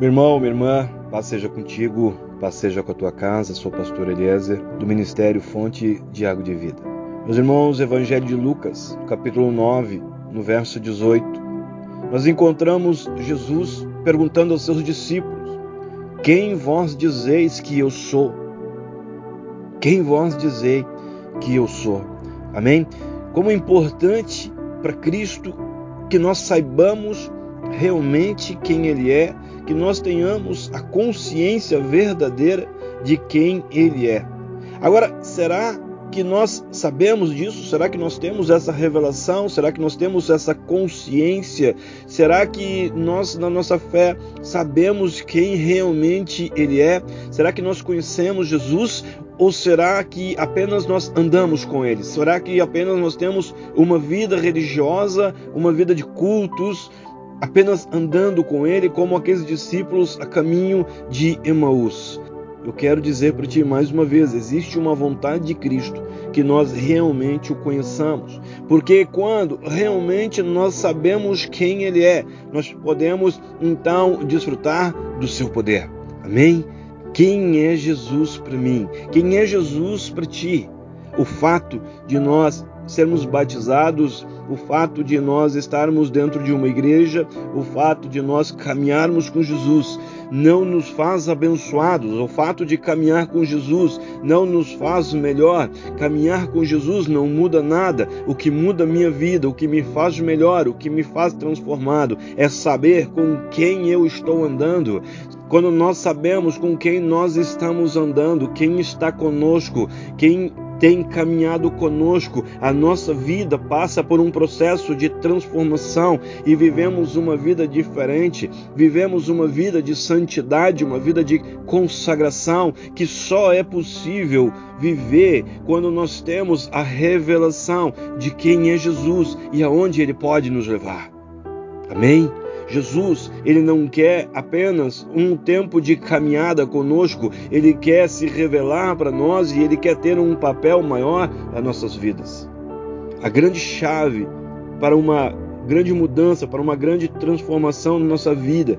Meu irmão, minha irmã, paz seja contigo, paz seja com a tua casa, sou o pastor Eliezer, do Ministério Fonte de Água de Vida. Meus irmãos, Evangelho de Lucas, capítulo 9, no verso 18, nós encontramos Jesus perguntando aos seus discípulos: Quem vós dizeis que eu sou? Quem vós dizeis que eu sou? Amém? Como é importante para Cristo que nós saibamos realmente quem Ele é, que nós tenhamos a consciência verdadeira de quem Ele é. Agora, será que nós sabemos disso? Será que nós temos essa revelação? Será que nós temos essa consciência? Será que nós, na nossa fé, sabemos quem realmente Ele é? Será que nós conhecemos Jesus? Ou será que apenas nós andamos com Ele? Será que apenas nós temos uma vida religiosa, uma vida de cultos, apenas andando com ele como aqueles discípulos a caminho de Emaús. Eu quero dizer para ti mais uma vez: existe uma vontade de Cristo que nós realmente o conheçamos, porque quando realmente nós sabemos quem Ele é, nós podemos então desfrutar do seu poder. Amém? Quem é Jesus para mim? Quem é Jesus para ti? O fato de nós sermos batizados, o fato de nós estarmos dentro de uma igreja, o fato de nós caminharmos com Jesus, não nos faz abençoados. O fato de caminhar com Jesus não nos faz melhor. Caminhar com Jesus não muda nada. O que muda minha vida, o que me faz melhor, o que me faz transformado é saber com quem eu estou andando. Quando nós sabemos com quem nós estamos andando, quem está conosco, quem tem caminhado conosco. A nossa vida passa por um processo de transformação e vivemos uma vida diferente, vivemos uma vida de santidade, uma vida de consagração que só é possível viver quando nós temos a revelação de quem é Jesus e aonde ele pode nos levar. Amém? Jesus, ele não quer apenas um tempo de caminhada conosco, ele quer se revelar para nós e ele quer ter um papel maior nas nossas vidas. A grande chave para uma grande mudança, para uma grande transformação na nossa vida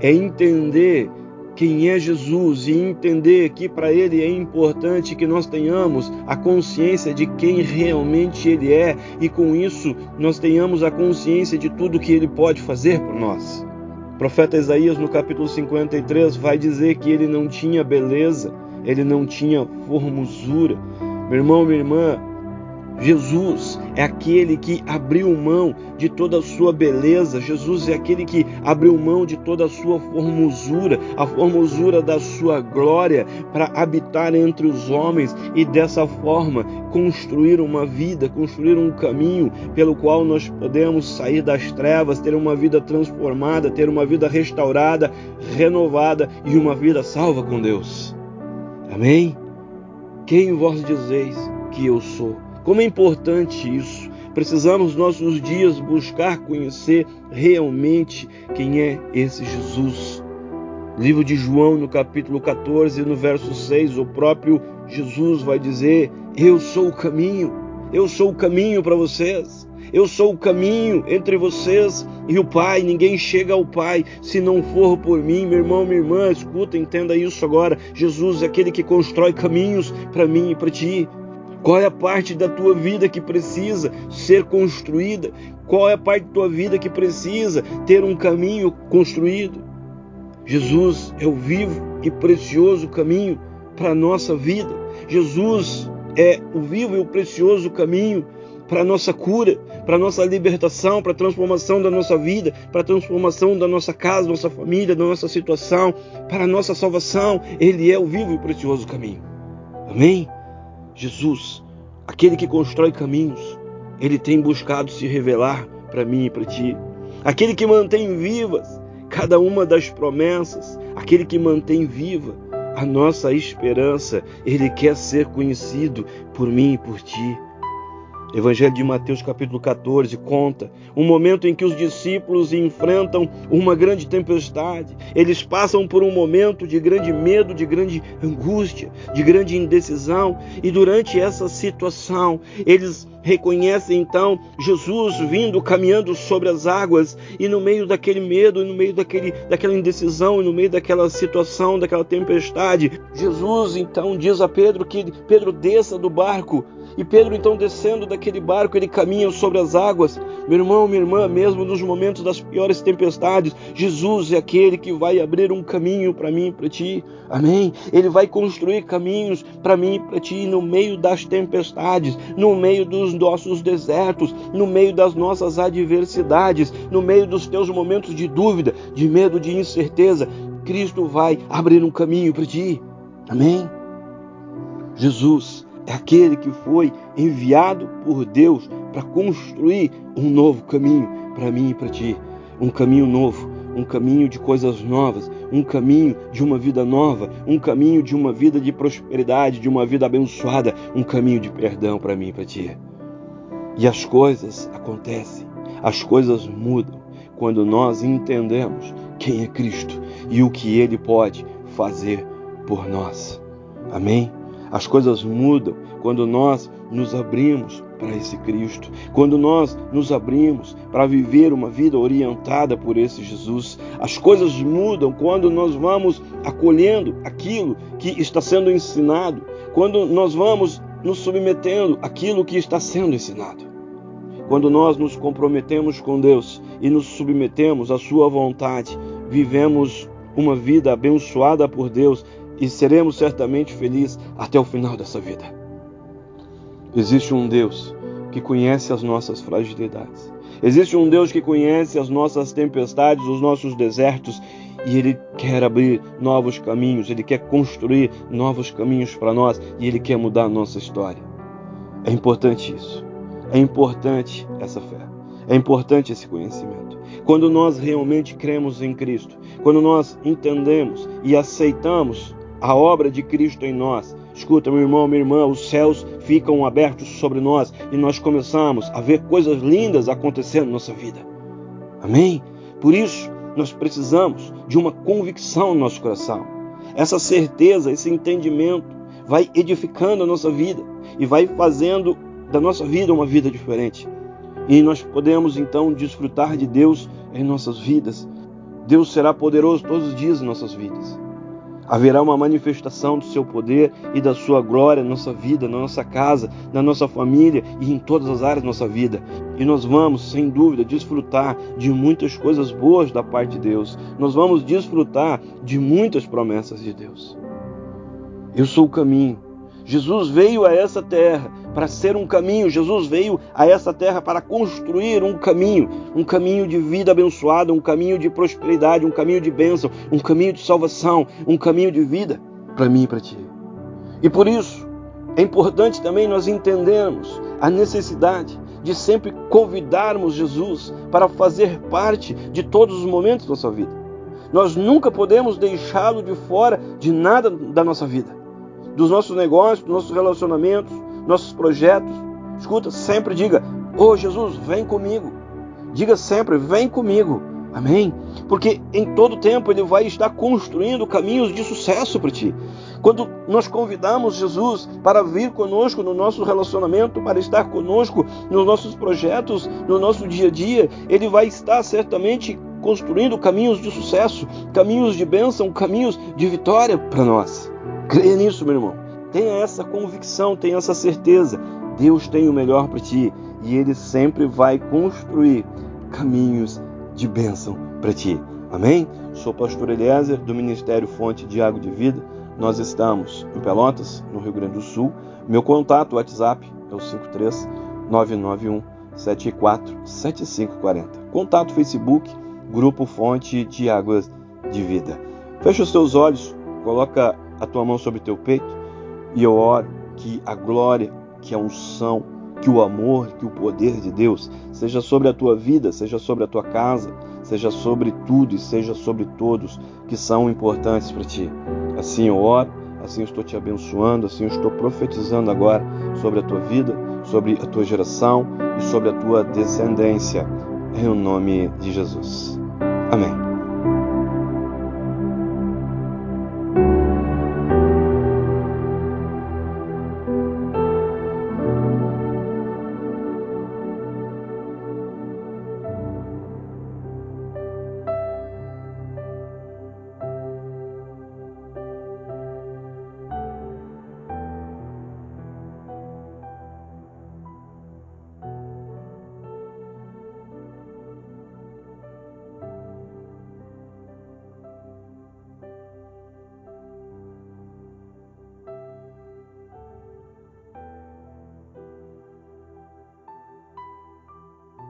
é entender quem é Jesus e entender que para Ele é importante que nós tenhamos a consciência de quem realmente Ele é e com isso nós tenhamos a consciência de tudo que Ele pode fazer por nós. O profeta Isaías, no capítulo 53, vai dizer que ele não tinha beleza, ele não tinha formosura. Meu irmão, minha irmã, Jesus é aquele que abriu mão de toda a sua beleza, Jesus é aquele que abriu mão de toda a sua formosura, a formosura da sua glória, para habitar entre os homens e dessa forma construir uma vida, construir um caminho pelo qual nós podemos sair das trevas, ter uma vida transformada, ter uma vida restaurada, renovada e uma vida salva com Deus. Amém? Quem vós dizeis que eu sou? Como é importante isso. Precisamos, nos nossos dias, buscar conhecer realmente quem é esse Jesus. Livro de João, no capítulo 14, no verso 6, o próprio Jesus vai dizer: Eu sou o caminho, eu sou o caminho para vocês. Eu sou o caminho entre vocês e o Pai. Ninguém chega ao Pai se não for por mim. Meu irmão, minha irmã, escuta, entenda isso agora. Jesus é aquele que constrói caminhos para mim e para ti. Qual é a parte da tua vida que precisa ser construída? Qual é a parte da tua vida que precisa ter um caminho construído? Jesus é o vivo e precioso caminho para a nossa vida. Jesus é o vivo e o precioso caminho para a nossa cura, para a nossa libertação, para a transformação da nossa vida, para a transformação da nossa casa, da nossa família, da nossa situação, para a nossa salvação. Ele é o vivo e precioso caminho. Amém? Jesus, aquele que constrói caminhos, ele tem buscado se revelar para mim e para ti. Aquele que mantém vivas cada uma das promessas, aquele que mantém viva a nossa esperança, ele quer ser conhecido por mim e por ti. Evangelho de Mateus capítulo 14 conta um momento em que os discípulos enfrentam uma grande tempestade. Eles passam por um momento de grande medo, de grande angústia, de grande indecisão, e durante essa situação, eles reconhecem então Jesus vindo caminhando sobre as águas. E no meio daquele medo, no meio daquele, daquela indecisão, no meio daquela situação, daquela tempestade, Jesus então diz a Pedro que Pedro desça do barco. E Pedro, então, descendo daquele barco, ele caminha sobre as águas. Meu irmão, minha irmã, mesmo nos momentos das piores tempestades, Jesus é aquele que vai abrir um caminho para mim e para ti. Amém? Ele vai construir caminhos para mim e para ti no meio das tempestades, no meio dos nossos desertos, no meio das nossas adversidades, no meio dos teus momentos de dúvida, de medo, de incerteza. Cristo vai abrir um caminho para ti. Amém? Jesus é aquele que foi enviado por Deus para construir um novo caminho para mim e para ti. Um caminho novo, um caminho de coisas novas, um caminho de uma vida nova, um caminho de uma vida de prosperidade, de uma vida abençoada, um caminho de perdão para mim e para ti. E as coisas acontecem, as coisas mudam quando nós entendemos quem é Cristo e o que ele pode fazer por nós. Amém? As coisas mudam quando nós nos abrimos para esse Cristo, quando nós nos abrimos para viver uma vida orientada por esse Jesus. As coisas mudam quando nós vamos acolhendo aquilo que está sendo ensinado, quando nós vamos nos submetendo àquilo que está sendo ensinado. Quando nós nos comprometemos com Deus e nos submetemos à Sua vontade, vivemos uma vida abençoada por Deus e seremos certamente felizes até o final dessa vida. Existe um Deus que conhece as nossas fragilidades. Existe um Deus que conhece as nossas tempestades, os nossos desertos, e Ele quer abrir novos caminhos, Ele quer construir novos caminhos para nós e Ele quer mudar a nossa história. É importante isso. É importante essa fé. É importante esse conhecimento. Quando nós realmente cremos em Cristo, quando nós entendemos e aceitamos a obra de Cristo em nós. Escuta, meu irmão, minha irmã, os céus ficam abertos sobre nós e nós começamos a ver coisas lindas acontecendo na nossa vida. Amém? Por isso, nós precisamos de uma convicção no nosso coração. Essa certeza, esse entendimento vai edificando a nossa vida e vai fazendo da nossa vida uma vida diferente. E nós podemos então desfrutar de Deus em nossas vidas. Deus será poderoso todos os dias em nossas vidas. Haverá uma manifestação do seu poder e da sua glória na nossa vida, na nossa casa, na nossa família e em todas as áreas da nossa vida. E nós vamos, sem dúvida, desfrutar de muitas coisas boas da parte de Deus. Nós vamos desfrutar de muitas promessas de Deus. Eu sou o caminho. Jesus veio a essa terra para ser um caminho. Jesus veio a essa terra para construir um caminho, um caminho de vida abençoada, um caminho de prosperidade, um caminho de bênção, um caminho de salvação, um caminho de vida para mim e para ti. E por isso é importante também nós entendermos a necessidade de sempre convidarmos Jesus para fazer parte de todos os momentos da nossa vida. Nós nunca podemos deixá-lo de fora de nada da nossa vida, dos nossos negócios, dos nossos relacionamentos, nossos projetos. Escuta, sempre diga: Oh Jesus, vem comigo. Diga sempre: Vem comigo. Amém? Porque em todo tempo Ele vai estar construindo caminhos de sucesso para ti. Quando nós convidamos Jesus para vir conosco no nosso relacionamento, para estar conosco nos nossos projetos, no nosso dia a dia, Ele vai estar certamente construindo caminhos de sucesso, caminhos de bênção, caminhos de vitória para nós. Creia nisso, meu irmão. Tenha essa convicção, tenha essa certeza. Deus tem o melhor para ti e Ele sempre vai construir caminhos de bênção para ti. Amém? Sou pastor Eliezer do Ministério Fonte de Água de Vida. Nós estamos em Pelotas, no Rio Grande do Sul. Meu contato WhatsApp é o 53 991 74 7540. Contato Facebook, Grupo Fonte de Águas de Vida. Fecha os teus olhos, coloca a tua mão sobre o teu peito e eu oro que a glória, que a unção, que o amor, que o poder de Deus seja sobre a tua vida, seja sobre a tua casa, seja sobre tudo e seja sobre todos que são importantes para ti. Assim eu oro, assim eu estou te abençoando, assim eu estou profetizando agora sobre a tua vida, sobre a tua geração e sobre a tua descendência, em nome de Jesus.